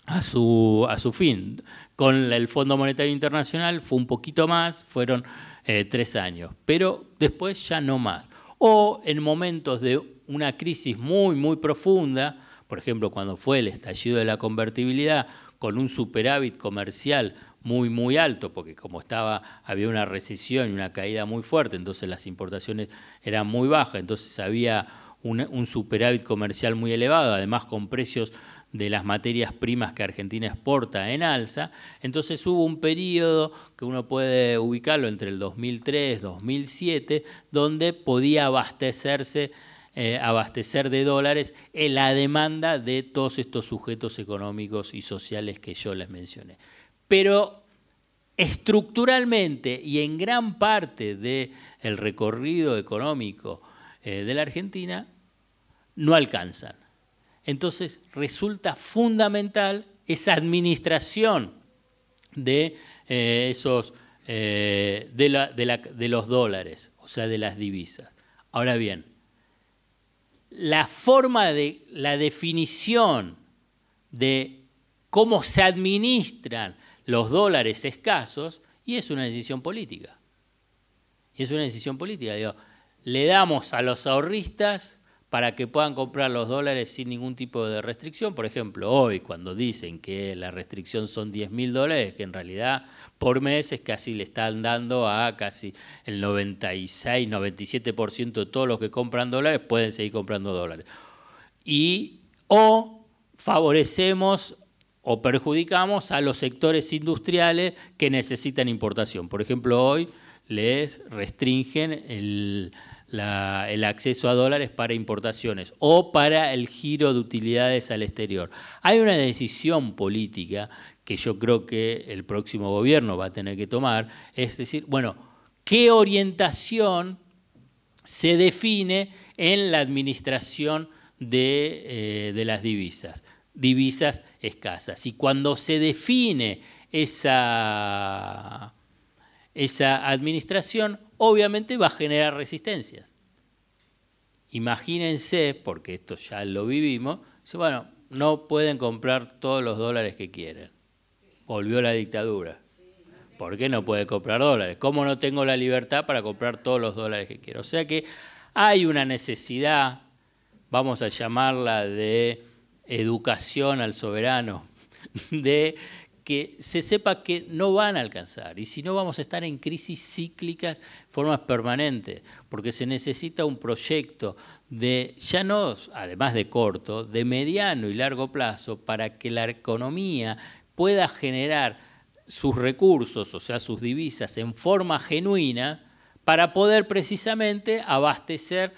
a su, a su fin. Con el Fondo Monetario Internacional fue un poquito más, fueron eh, tres años, pero después ya no más. O en momentos de una crisis muy, muy profunda, por ejemplo, cuando fue el estallido de la convertibilidad, con un superávit comercial muy, muy alto, porque como estaba, había una recesión y una caída muy fuerte, entonces las importaciones eran muy bajas, entonces había un, superávit comercial muy elevado, además con precios de las materias primas que Argentina exporta en alza, entonces hubo un periodo que uno puede ubicarlo entre el 2003 2007, donde podía abastecerse eh, abastecer de dólares en la demanda de todos estos sujetos económicos y sociales que yo les mencioné. Pero estructuralmente y en gran parte del recorrido económico eh, de la Argentina no alcanzan. Entonces resulta fundamental esa administración de eh, esos de, de los dólares, o sea, de las divisas. Ahora bien, la forma de la definición de cómo se administran los dólares escasos y es una decisión política. Y es una decisión política. le damos a los ahorristas para que puedan comprar los dólares sin ningún tipo de restricción. Por ejemplo, hoy cuando dicen que la restricción son 10 mil dólares, que en realidad por mes es casi le están dando a casi el 96, 97% de todos los que compran dólares pueden seguir comprando dólares. Y o favorecemos o perjudicamos a los sectores industriales que necesitan importación. Por ejemplo, hoy les restringen el, acceso a dólares para importaciones o para el giro de utilidades al exterior. Hay una decisión política que yo creo que el próximo gobierno va a tener que tomar, es decir, bueno, ¿qué orientación se define en la administración de, eh, de las divisas? Divisas escasas. Y cuando se define esa, esa administración, obviamente va a generar resistencias. Imagínense, porque esto ya lo vivimos, bueno, no pueden comprar todos los dólares que quieren. Volvió la dictadura. ¿Por qué no puede comprar dólares? ¿Cómo no tengo la libertad para comprar todos los dólares que quiero? O sea que hay una necesidad, vamos a llamarla de educación al soberano, de que se sepa que no van a alcanzar. Y si no vamos a estar en crisis cíclicas formas permanentes, porque se necesita un proyecto de, ya no, además de corto, de mediano y largo plazo para que la economía pueda generar sus recursos, o sea, sus divisas, en forma genuina para poder precisamente abastecer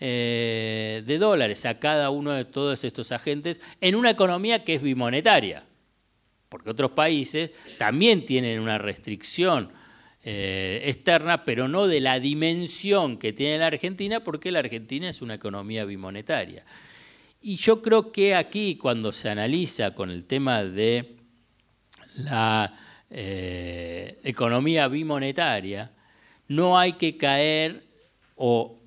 eh, de dólares a cada uno de todos estos agentes en una economía que es bimonetaria porque otros países también tienen una restricción eh, externa, pero no de la dimensión que tiene la Argentina, porque la Argentina es una economía bimonetaria. Y yo creo que aquí, cuando se analiza con el tema de la eh, economía bimonetaria, no hay que caer, o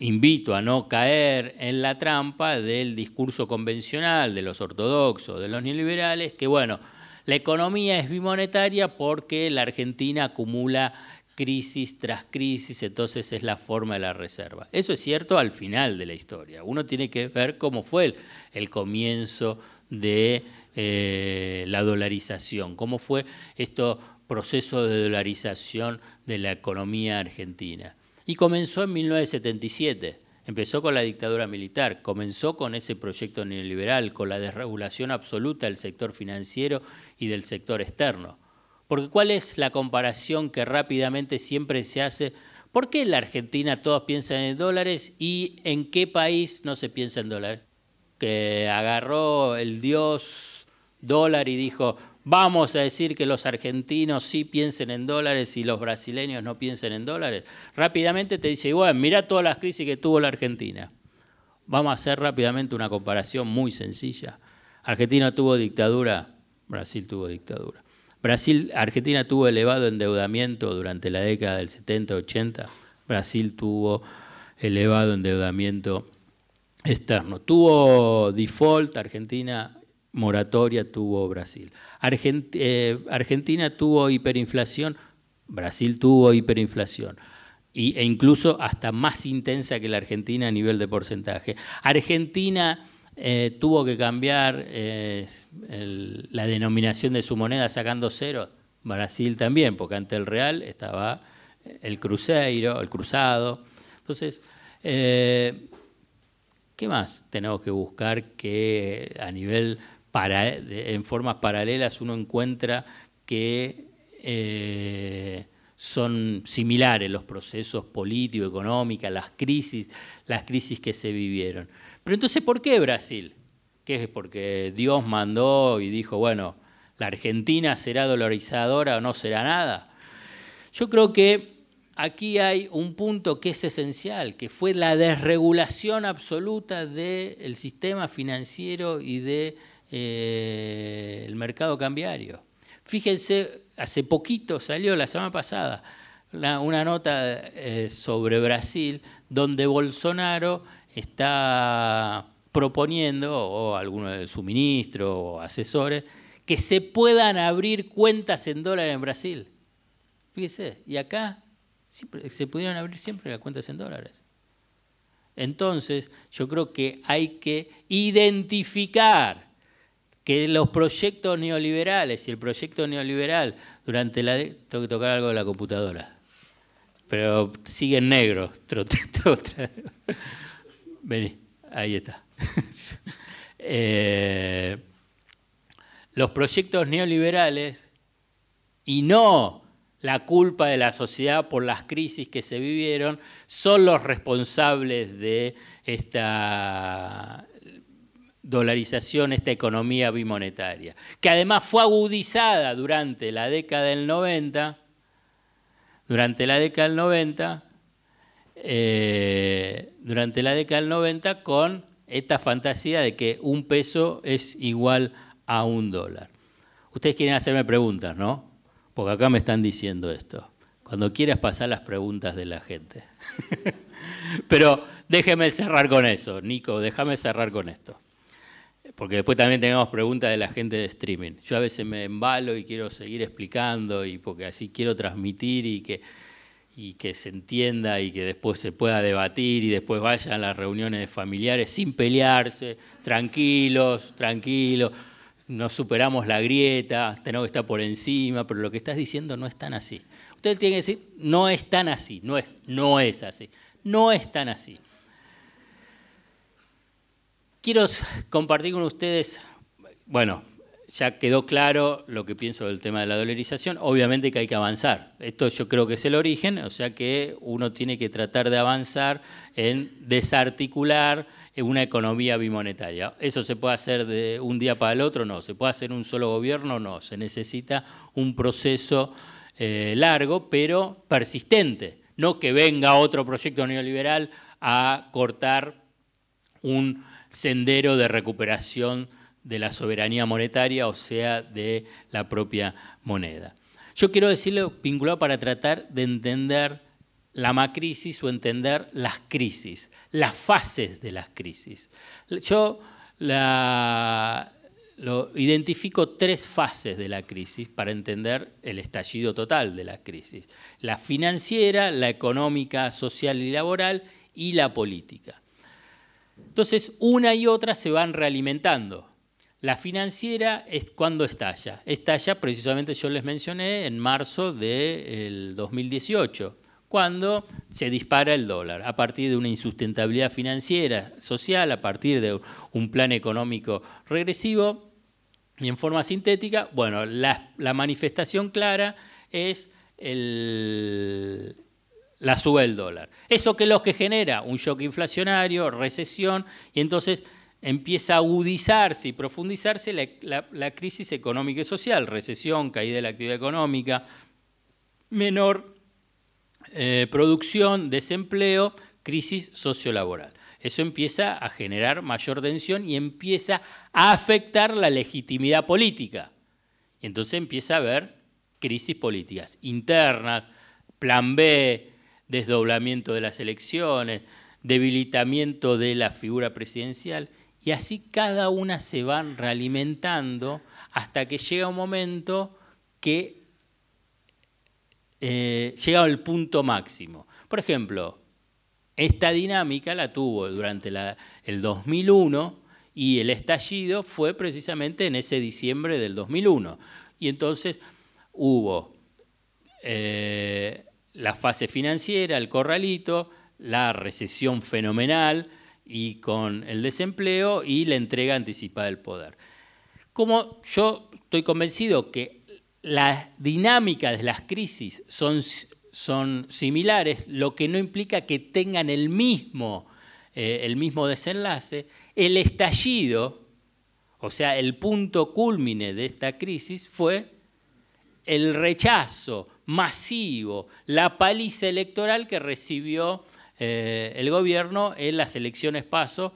invito a no caer en la trampa del discurso convencional de los ortodoxos, de los neoliberales, que bueno, la economía es bimonetaria porque la Argentina acumula crisis tras crisis, entonces es la forma de la reserva. Eso es cierto al final de la historia. Uno tiene que ver cómo fue el, comienzo de eh, la dolarización, cómo fue este proceso de dolarización de la economía argentina. Y comenzó en 1977 Empezó con la dictadura militar, comenzó con ese proyecto neoliberal, con la desregulación absoluta del sector financiero y del sector externo. Porque ¿cuál es la comparación que rápidamente siempre se hace? ¿Por qué en la Argentina todos piensan en dólares y en qué país no se piensa en dólares? Que agarró el dios dólar y dijo, Vamos a decir que los argentinos sí piensen en dólares y los brasileños no piensen en dólares. Rápidamente te dice, bueno, mira todas las crisis que tuvo la Argentina. Vamos a hacer rápidamente una comparación muy sencilla. Argentina tuvo dictadura, Brasil tuvo dictadura. Brasil, Argentina tuvo elevado endeudamiento durante la década del 70-80. Brasil tuvo elevado endeudamiento externo. Tuvo default, Argentina moratoria tuvo Brasil. Eh, Argentina tuvo hiperinflación, Brasil tuvo hiperinflación. e incluso hasta más intensa que la Argentina a nivel de porcentaje. Argentina eh, tuvo que cambiar eh, la denominación de su moneda sacando cero. Brasil también, porque ante el real estaba el cruceiro, el cruzado. Entonces, ¿Qué más tenemos que buscar que a nivel, en formas paralelas, uno encuentra que eh, son similares los procesos políticos, económicos, las crisis, las crisis que se vivieron? Pero entonces, ¿por qué Brasil? ¿Qué es porque Dios mandó y dijo, bueno, la Argentina será dolarizadora o no será nada? Yo creo que aquí hay un punto que es esencial, que fue la desregulación absoluta del sistema financiero y de, eh, mercado cambiario. Fíjense, hace poquito salió, la semana pasada, una, nota eh, sobre Brasil donde Bolsonaro está proponiendo, o alguno de sus ministros o asesores, que se puedan abrir cuentas en dólares en Brasil. Fíjese, y acá se pudieron abrir siempre las cuentas en dólares. Entonces, yo creo que hay que identificar que los proyectos neoliberales y el proyecto neoliberal durante la... Tengo que tocar algo de la computadora, pero sigue en negro. Vení, ahí está. Eh, los proyectos neoliberales y no la culpa de la sociedad por las crisis que se vivieron, son los responsables de esta dolarización, esta economía bimonetaria, que además fue agudizada durante la década del 90, durante la década del 90, eh, durante la década del 90 con esta fantasía de que un peso es igual a un dólar. Ustedes quieren hacerme preguntas, ¿no? porque acá me están diciendo esto. Cuando quieras pasar las preguntas de la gente. Pero déjeme cerrar con eso, Nico, déjame cerrar con esto. Porque después también tenemos preguntas de la gente de streaming. Yo a veces me embalo y quiero seguir explicando y porque así quiero transmitir y que, y que se entienda y que después se pueda debatir y después vayan a las reuniones familiares sin pelearse, tranquilos, tranquilos no superamos la grieta, tenemos que estar por encima, pero lo que estás diciendo no es tan así. Usted tiene que decir, no es tan así, no es, no es así, no es tan así. Quiero compartir con ustedes, bueno, ya quedó claro lo que pienso del tema de la dolarización, obviamente que hay que avanzar. Esto yo creo que es el origen, o sea que uno tiene que tratar de avanzar en desarticular una economía bimonetaria. ¿Eso se puede hacer de un día para el otro? No. ¿Se puede hacer un solo gobierno? No. Se necesita un proceso eh, largo, pero persistente. No que venga otro proyecto neoliberal a cortar un sendero de recuperación de la soberanía monetaria, o sea, de la propia moneda. Yo quiero decirle vinculado para tratar de entender la macrisis o entender las crisis, las fases de las crisis. Yo lo, identifico tres fases de la crisis para entender el estallido total de la crisis. La financiera, la económica, social y laboral y la política. Entonces, una y otra se van realimentando. La financiera es cuando estalla. Estalla, precisamente yo les mencioné, en marzo del 2018 cuando se dispara el dólar, a partir de una insustentabilidad financiera, social, a partir de un plan económico regresivo y en forma sintética, bueno, la, manifestación clara es la suba del dólar. Eso que es lo que genera un shock inflacionario, recesión, y entonces empieza a agudizarse y profundizarse la, crisis económica y social, recesión, caída de la actividad económica, menor eh, producción, desempleo, crisis sociolaboral. Eso empieza a generar mayor tensión y empieza a afectar la legitimidad política. Y entonces empieza a haber crisis políticas internas, plan B, desdoblamiento de las elecciones, debilitamiento de la figura presidencial. Y así cada una se van realimentando hasta que llega un momento que eh, llega al punto máximo. Por ejemplo, esta dinámica la tuvo durante el 2001 y el estallido fue precisamente en ese diciembre del 2001. Y entonces hubo eh, la fase financiera, el corralito, la recesión fenomenal y con el desempleo y la entrega anticipada del poder. Como yo estoy convencido que la dinámica de las crisis son, son similares, lo que no implica que tengan el mismo, eh, el mismo desenlace, el estallido, o sea, el punto culmine de esta crisis fue el rechazo masivo, la paliza electoral que recibió eh, el gobierno en las elecciones paso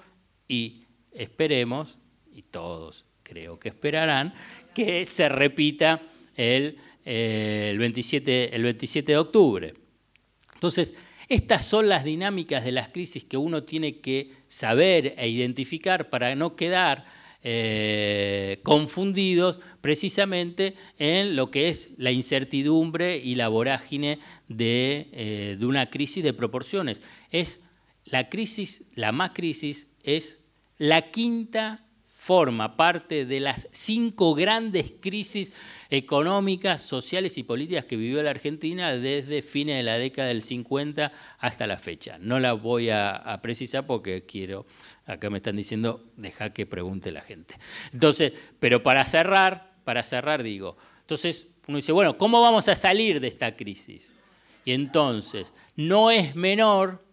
y esperemos, y todos creo que esperarán, que se repita el, eh, el, 27, el 27 de octubre. Entonces, estas son las dinámicas de las crisis que uno tiene que saber e identificar para no quedar eh, confundidos precisamente en lo que es la incertidumbre y la vorágine de, eh, de una crisis de proporciones. Es la crisis, la más crisis, es la quinta forma parte de las cinco grandes crisis económicas, sociales y políticas que vivió la Argentina desde fines de la década del 50 hasta la fecha. No la voy a precisar porque quiero Acá me están diciendo, deja que pregunte la gente. Entonces, pero para cerrar, para cerrar digo, entonces uno dice, bueno, ¿cómo vamos a salir de esta crisis? Y entonces, no es menor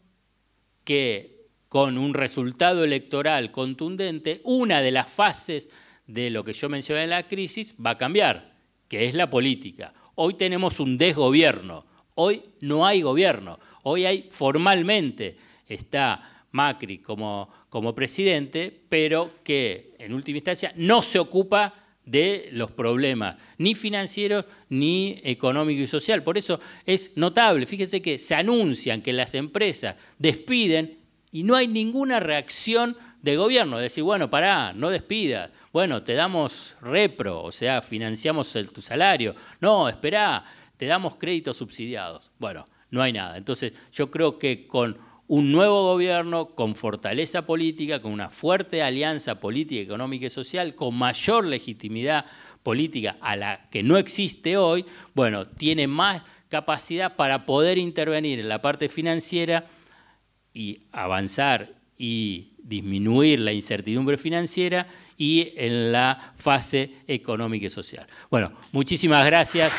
que con un resultado electoral contundente, una de las fases de lo que yo mencioné en la crisis va a cambiar, que es la política. Hoy tenemos un desgobierno, hoy no hay gobierno, hoy hay formalmente, está Macri como, como presidente, pero que en última instancia no se ocupa de los problemas, ni financieros ni económico y social. Por eso es notable, fíjense que se anuncian que las empresas despiden y no hay ninguna reacción del gobierno, de decir, bueno, pará, no despidas, bueno, te damos repro, o sea, financiamos tu salario, no, esperá, te damos créditos subsidiados. Bueno, no hay nada. Entonces, yo creo que con un nuevo gobierno con fortaleza política, con una fuerte alianza política, económica y social, con mayor legitimidad política a la que no existe hoy, bueno, tiene más capacidad para poder intervenir en la parte financiera y avanzar y disminuir la incertidumbre financiera y en la fase económica y social. Bueno, muchísimas gracias.